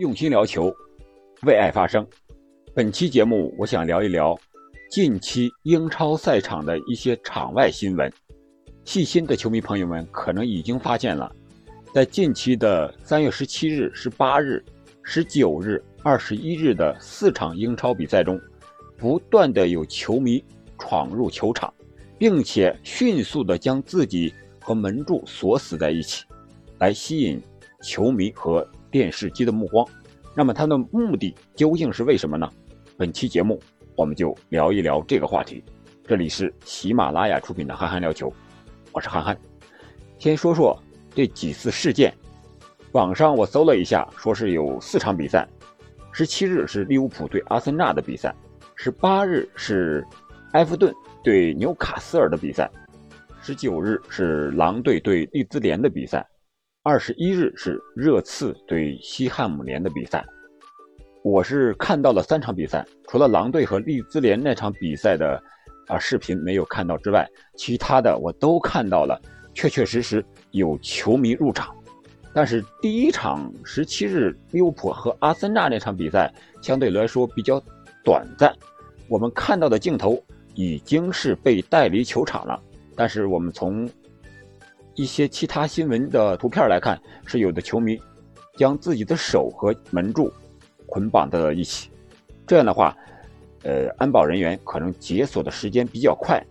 用心聊球，为爱发声。本期节目，我想聊一聊近期英超赛场的一些场外新闻。细心的球迷朋友们可能已经发现了，在近期的三月十七日、十八日、十九日、二十一日的四场英超比赛中，不断的有球迷闯入球场，并且迅速的将自己和门柱锁死在一起，来吸引球迷和。电视机的目光，那么它的目的究竟是为什么呢？本期节目我们就聊一聊这个话题。这里是喜马拉雅出品的《憨憨聊球》，我是憨憨。先说说这几次事件。网上我搜了一下，说是有四场比赛：十七日是利物浦对阿森纳的比赛，十八日是埃弗顿对纽卡斯尔的比赛，十九日是狼队对利兹联的比赛。二十一日是热刺对西汉姆联的比赛，我是看到了三场比赛，除了狼队和利兹联那场比赛的啊视频没有看到之外，其他的我都看到了，确确实实有球迷入场。但是第一场十七日利物浦和阿森纳那场比赛相对来说比较短暂，我们看到的镜头已经是被带离球场了，但是我们从。一些其他新闻的图片来看，是有的球迷将自己的手和门柱捆绑在了一起。这样的话，呃，安保人员可能解锁的时间比较快，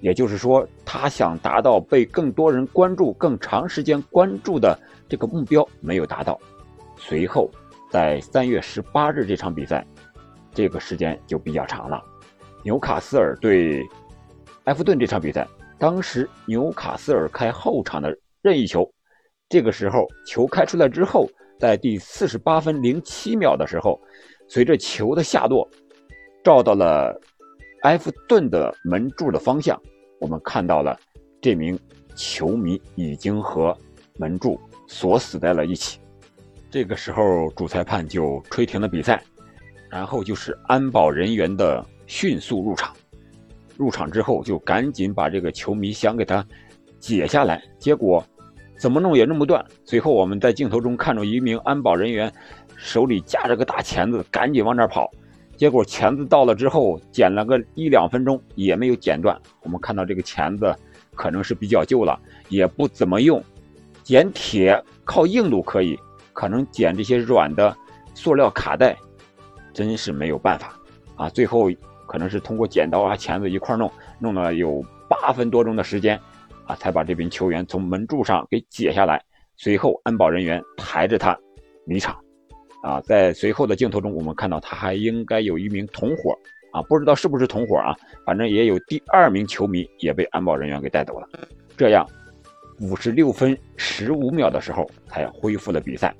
也就是说，他想达到被更多人关注、更长时间关注的这个目标没有达到。随后，在三月十八日这场比赛，这个时间就比较长了。纽卡斯尔对埃弗顿这场比赛。当时纽卡斯尔开后场的任意球，这个时候球开出来之后，在第四十八分零七秒的时候，随着球的下落，照到了埃弗顿的门柱的方向，我们看到了这名球迷已经和门柱锁死在了一起。这个时候主裁判就吹停了比赛，然后就是安保人员的迅速入场。入场之后就赶紧把这个球迷想给他解下来，结果怎么弄也弄不断。随后我们在镜头中看着一名安保人员手里夹着个大钳子，赶紧往那儿跑。结果钳子到了之后，剪了个一两分钟也没有剪断。我们看到这个钳子可能是比较旧了，也不怎么用。剪铁靠硬度可以，可能剪这些软的塑料卡带真是没有办法啊！最后。可能是通过剪刀啊、钳子一块弄，弄了有八分多钟的时间，啊，才把这名球员从门柱上给解下来。随后，安保人员抬着他离场。啊，在随后的镜头中，我们看到他还应该有一名同伙，啊，不知道是不是同伙啊，反正也有第二名球迷也被安保人员给带走了。这样，五十六分十五秒的时候才恢复了比赛。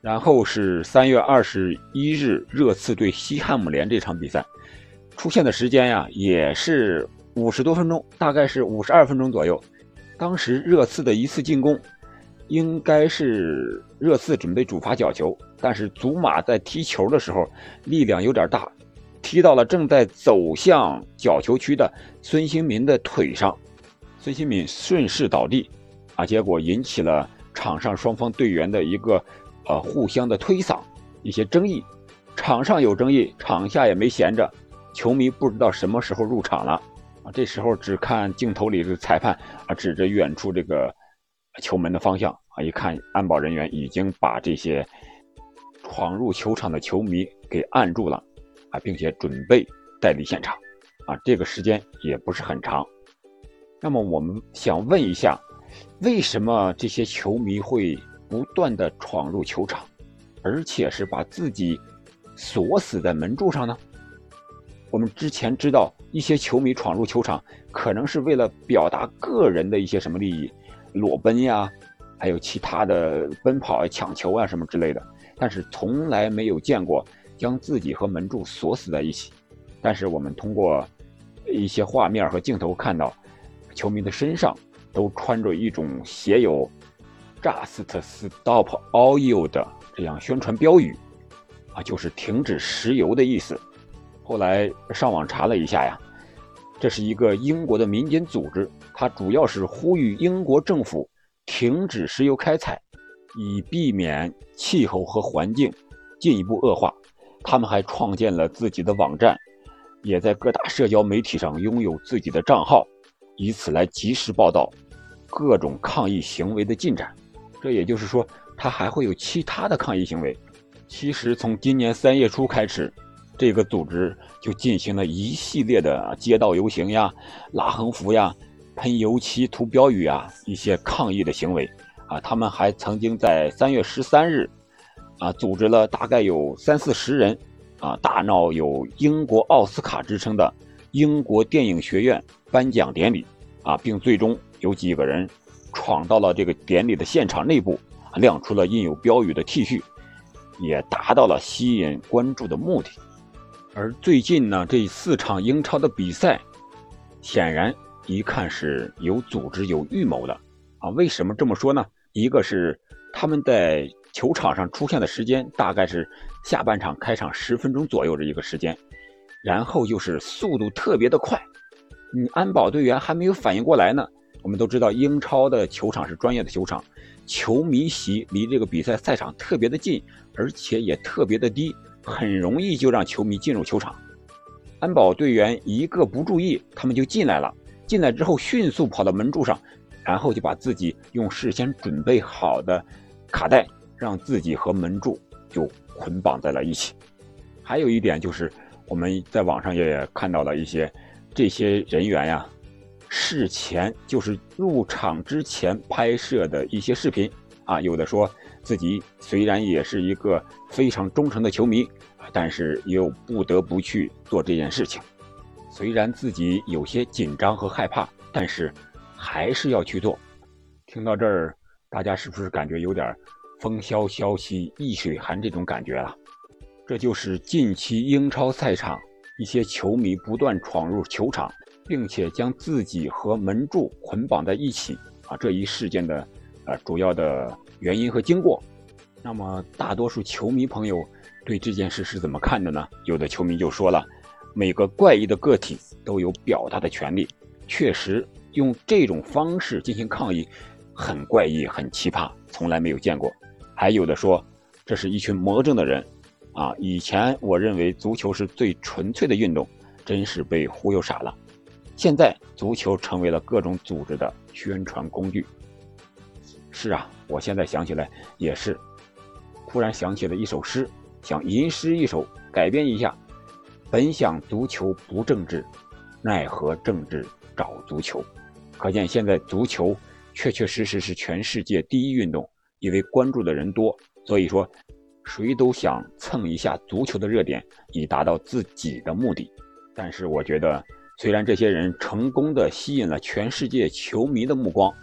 然后是三月二十一日，热刺对西汉姆联这场比赛。出现的时间呀，也是五十多分钟，大概是五十二分钟左右。当时热刺的一次进攻，应该是热刺准备主罚角球，但是祖马在踢球的时候力量有点大，踢到了正在走向角球区的孙兴民的腿上，孙兴民顺势倒地，啊，结果引起了场上双方队员的一个呃互相的推搡，一些争议。场上有争议，场下也没闲着。球迷不知道什么时候入场了啊！这时候只看镜头里的裁判啊，指着远处这个球门的方向啊，一看安保人员已经把这些闯入球场的球迷给按住了啊，并且准备带离现场啊。这个时间也不是很长。那么我们想问一下，为什么这些球迷会不断的闯入球场，而且是把自己锁死在门柱上呢？我们之前知道一些球迷闯入球场，可能是为了表达个人的一些什么利益，裸奔呀，还有其他的奔跑啊、抢球啊什么之类的。但是从来没有见过将自己和门柱锁死在一起。但是我们通过一些画面和镜头看到，球迷的身上都穿着一种写有 “Just Stop Oil” 的这样宣传标语，啊，就是停止石油的意思。后来上网查了一下呀，这是一个英国的民间组织，它主要是呼吁英国政府停止石油开采，以避免气候和环境进一步恶化，他们还创建了自己的网站，也在各大社交媒体上拥有自己的账号，以此来及时报道各种抗议行为的进展。这也就是说，他还会有其他的抗议行为。其实从今年三月初开始，这个组织就进行了一系列的街道游行呀、拉横幅呀、喷油漆、涂标语啊一些抗议的行为。啊，他们还曾经在三月十三日，啊，组织了大概有三四十人，啊，大闹有英国奥斯卡之称的英国电影学院颁奖典礼，啊，并最终有几个人闯到了这个典礼的现场内部，亮出了印有标语的 T 恤，也达到了吸引关注的目的。而最近呢，这四场英超的比赛，显然一看是有组织、有预谋的，啊，为什么这么说呢？一个是他们在球场上出现的时间大概是下半场开场十分钟左右的一个时间，然后就是速度特别的快，你安保队员还没有反应过来呢。我们都知道英超的球场是专业的球场，球迷席离这个比赛赛场特别的近，而且也特别的低，很容易就让球迷进入球场。安保队员一个不注意，他们就进来了，进来之后迅速跑到门柱上。然后就把自己用事先准备好的卡带，让自己和门柱就捆绑在了一起。还有一点就是，我们在网上也看到了一些这些人员呀，事前就是入场之前拍摄的一些视频啊，有的说自己虽然也是一个非常忠诚的球迷，但是又不得不去做这件事情。虽然自己有些紧张和害怕，但是。还是要去做。听到这儿，大家是不是感觉有点风萧萧兮易水寒这种感觉了？这就是近期英超赛场一些球迷不断闯入球场，并且将自己和门柱捆绑在一起啊这一事件的呃主要的原因和经过。那么大多数球迷朋友对这件事是怎么看的呢？有的球迷就说了，每个怪异的个体都有表达的权利，确实。用这种方式进行抗议，很怪异，很奇葩，从来没有见过。还有的说，这是一群魔怔的人，啊！以前我认为足球是最纯粹的运动，真是被忽悠傻了。现在足球成为了各种组织的宣传工具。是啊，我现在想起来也是，突然想起了一首诗，想吟诗一首，改编一下：本想足球不政治，奈何政治找足球。可见，现在足球确确实实是全世界第一运动，因为关注的人多，所以说，谁都想蹭一下足球的热点，以达到自己的目的。但是，我觉得，虽然这些人成功的吸引了全世界球迷的目光，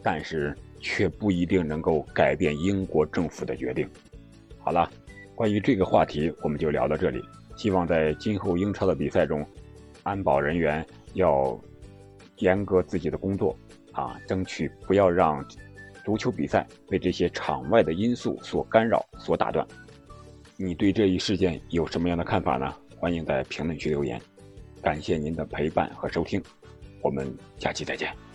但是却不一定能够改变英国政府的决定。好了，关于这个话题，我们就聊到这里。希望在今后英超的比赛中，安保人员要。严格自己的工作，啊，争取不要让足球比赛被这些场外的因素所干扰、所打断。你对这一事件有什么样的看法呢？欢迎在评论区留言。感谢您的陪伴和收听，我们下期再见。